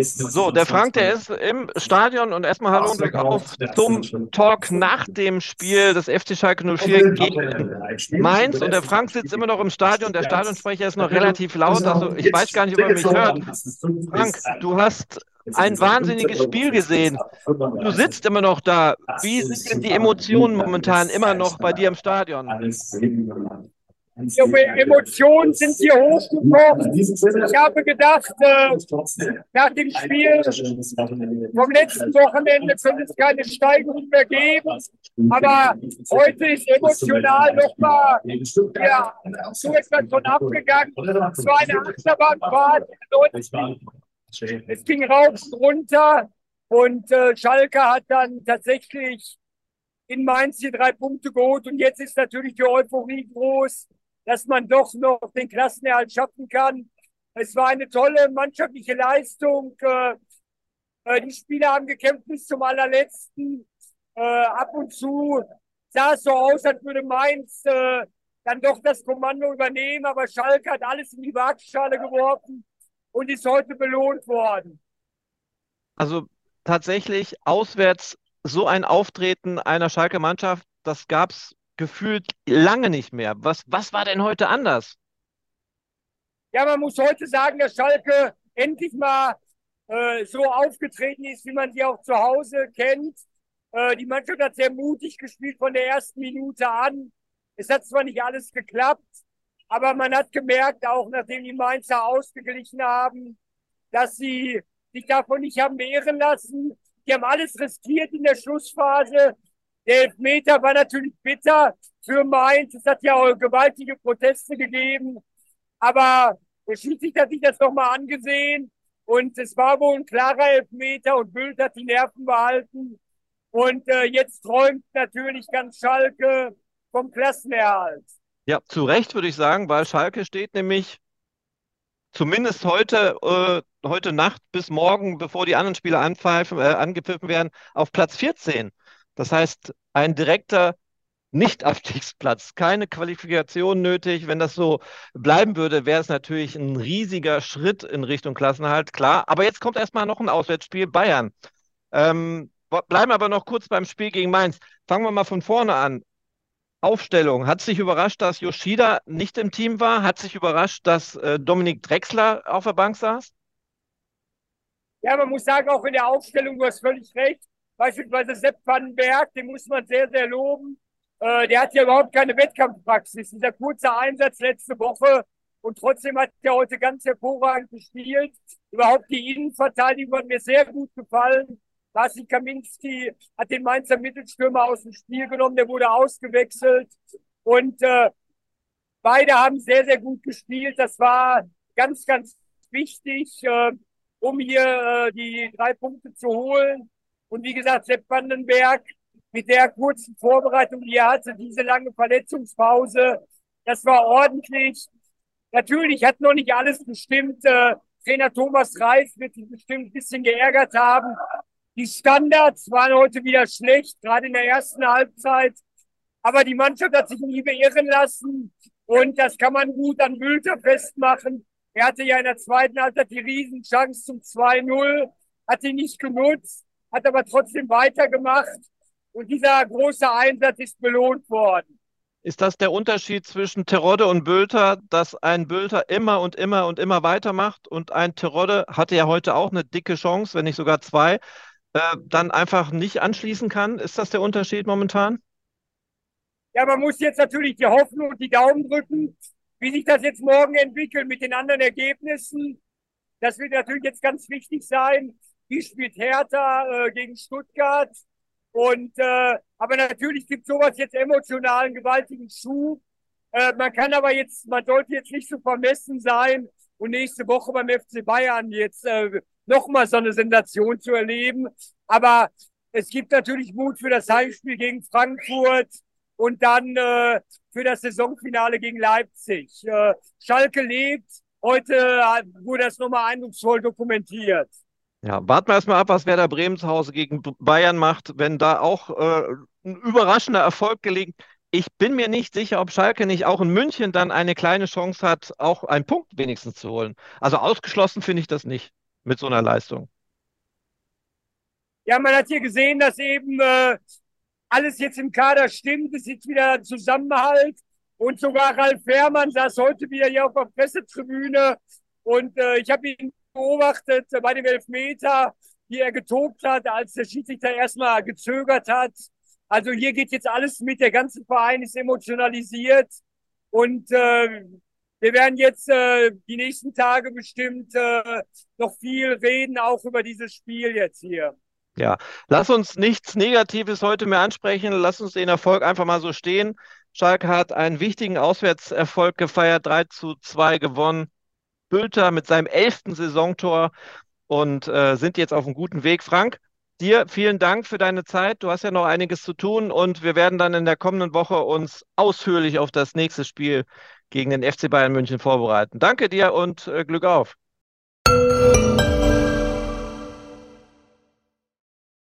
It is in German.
So, der Frank, der ist im Stadion und erstmal Hallo und auf zum Talk nach dem Spiel des FC Schalke 04 gegen Mainz. Und der Frank sitzt immer noch im Stadion. Der Stadionsprecher ist noch relativ laut. Also ich weiß gar nicht, ob er mich hört. Frank, du hast ein wahnsinniges Spiel gesehen. Du sitzt immer noch da. Wie sind denn die Emotionen momentan immer noch bei dir im Stadion? Die Emotionen sind hier hochgekommen. Ich habe gedacht, äh, nach dem Spiel vom letzten Wochenende könnte es keine Steigerung mehr geben. Aber heute ist emotional nochmal ja, so etwas von abgegangen. Es war eine Achterbahnfahrt. Es ging rauf und runter. Und äh, Schalke hat dann tatsächlich in Mainz die drei Punkte geholt. Und jetzt ist natürlich die Euphorie groß dass man doch noch den Klassenerhalt schaffen kann. Es war eine tolle mannschaftliche Leistung. Äh, äh, die Spieler haben gekämpft bis zum allerletzten. Äh, ab und zu sah es so aus, als würde Mainz dann doch das Kommando übernehmen, aber Schalke hat alles in die Waagschale geworfen und ist heute belohnt worden. Also tatsächlich auswärts so ein Auftreten einer Schalke Mannschaft, das gab es gefühlt lange nicht mehr. Was, was war denn heute anders? Ja, man muss heute sagen, dass Schalke endlich mal äh, so aufgetreten ist, wie man sie auch zu Hause kennt. Äh, die Mannschaft hat sehr mutig gespielt von der ersten Minute an. Es hat zwar nicht alles geklappt, aber man hat gemerkt, auch nachdem die Mainzer ausgeglichen haben, dass sie sich davon nicht haben beirren lassen. Die haben alles riskiert in der Schlussphase. Der Elfmeter war natürlich bitter für Mainz. Es hat ja auch gewaltige Proteste gegeben. Aber der Schiedsrichter hat sich das nochmal angesehen. Und es war wohl ein klarer Elfmeter und Bült hat die Nerven behalten. Und äh, jetzt träumt natürlich ganz Schalke vom Klassenerhalt. Ja, zu Recht würde ich sagen, weil Schalke steht nämlich zumindest heute, äh, heute Nacht bis morgen, bevor die anderen Spiele äh, angepfiffen werden, auf Platz 14. Das heißt, ein direkter Nicht-Abstiegsplatz, keine Qualifikation nötig. Wenn das so bleiben würde, wäre es natürlich ein riesiger Schritt in Richtung Klassenhalt, klar. Aber jetzt kommt erstmal noch ein Auswärtsspiel Bayern. Ähm, bleiben aber noch kurz beim Spiel gegen Mainz. Fangen wir mal von vorne an. Aufstellung. Hat sich überrascht, dass Yoshida nicht im Team war? Hat sich überrascht, dass äh, Dominik Drexler auf der Bank saß? Ja, man muss sagen, auch in der Aufstellung, du hast völlig recht. Beispielsweise Sepp Vandenberg, den muss man sehr, sehr loben. Äh, der hat ja überhaupt keine Wettkampfpraxis. Dieser kurze Einsatz letzte Woche und trotzdem hat er heute ganz hervorragend gespielt. Überhaupt die Innenverteidigung hat mir sehr gut gefallen. Lasi Kaminski hat den Mainzer Mittelstürmer aus dem Spiel genommen, der wurde ausgewechselt. Und äh, beide haben sehr, sehr gut gespielt. Das war ganz, ganz wichtig, äh, um hier äh, die drei Punkte zu holen. Und wie gesagt, Sepp Vandenberg mit der kurzen Vorbereitung, die er hatte, diese lange Verletzungspause, das war ordentlich. Natürlich hat noch nicht alles bestimmt. Äh, Trainer Thomas Reis wird sich bestimmt ein bisschen geärgert haben. Die Standards waren heute wieder schlecht, gerade in der ersten Halbzeit. Aber die Mannschaft hat sich nie beirren lassen. Und das kann man gut an Bülter festmachen. Er hatte ja in der zweiten Halbzeit die Riesenchance zum 2-0, hat ihn nicht genutzt hat aber trotzdem weitergemacht. Und dieser große Einsatz ist belohnt worden. Ist das der Unterschied zwischen Terodde und Bülter, dass ein Bülter immer und immer und immer weitermacht und ein Terodde hatte ja heute auch eine dicke Chance, wenn nicht sogar zwei, äh, dann einfach nicht anschließen kann? Ist das der Unterschied momentan? Ja, man muss jetzt natürlich die Hoffnung und die Daumen drücken, wie sich das jetzt morgen entwickelt mit den anderen Ergebnissen. Das wird natürlich jetzt ganz wichtig sein. Wie spielt Hertha äh, gegen Stuttgart? Und äh, aber natürlich gibt sowas jetzt emotionalen, gewaltigen Schub. Äh, man kann aber jetzt, man sollte jetzt nicht so vermessen sein und nächste Woche beim FC Bayern jetzt äh, nochmal so eine Sensation zu erleben. Aber es gibt natürlich Mut für das Heimspiel gegen Frankfurt und dann äh, für das Saisonfinale gegen Leipzig. Äh, Schalke lebt. Heute äh, wurde das nochmal eindrucksvoll dokumentiert. Ja, warten wir erstmal ab, was Werder Bremen zu Hause gegen Bayern macht, wenn da auch äh, ein überraschender Erfolg gelingt. Ich bin mir nicht sicher, ob Schalke nicht auch in München dann eine kleine Chance hat, auch einen Punkt wenigstens zu holen. Also ausgeschlossen finde ich das nicht. mit so einer Leistung. Ja, man hat hier gesehen, dass eben äh, alles jetzt im Kader stimmt. Es ist wieder Zusammenhalt. Und sogar Ralf Fährmann saß heute wieder hier auf der Pressetribüne. Und äh, ich habe ihn beobachtet äh, bei dem Elfmeter, wie er getobt hat, als der Schiedsrichter erstmal gezögert hat. Also hier geht jetzt alles mit. Der ganze Verein ist emotionalisiert. Und äh, wir werden jetzt äh, die nächsten Tage bestimmt äh, noch viel reden, auch über dieses Spiel jetzt hier. Ja, lass uns nichts Negatives heute mehr ansprechen. Lass uns den Erfolg einfach mal so stehen. Schalke hat einen wichtigen Auswärtserfolg gefeiert, 3 zu 2 gewonnen. Bülter mit seinem elften Saisontor und äh, sind jetzt auf einem guten Weg. Frank, dir vielen Dank für deine Zeit. Du hast ja noch einiges zu tun und wir werden dann in der kommenden Woche uns ausführlich auf das nächste Spiel gegen den FC Bayern München vorbereiten. Danke dir und äh, Glück auf.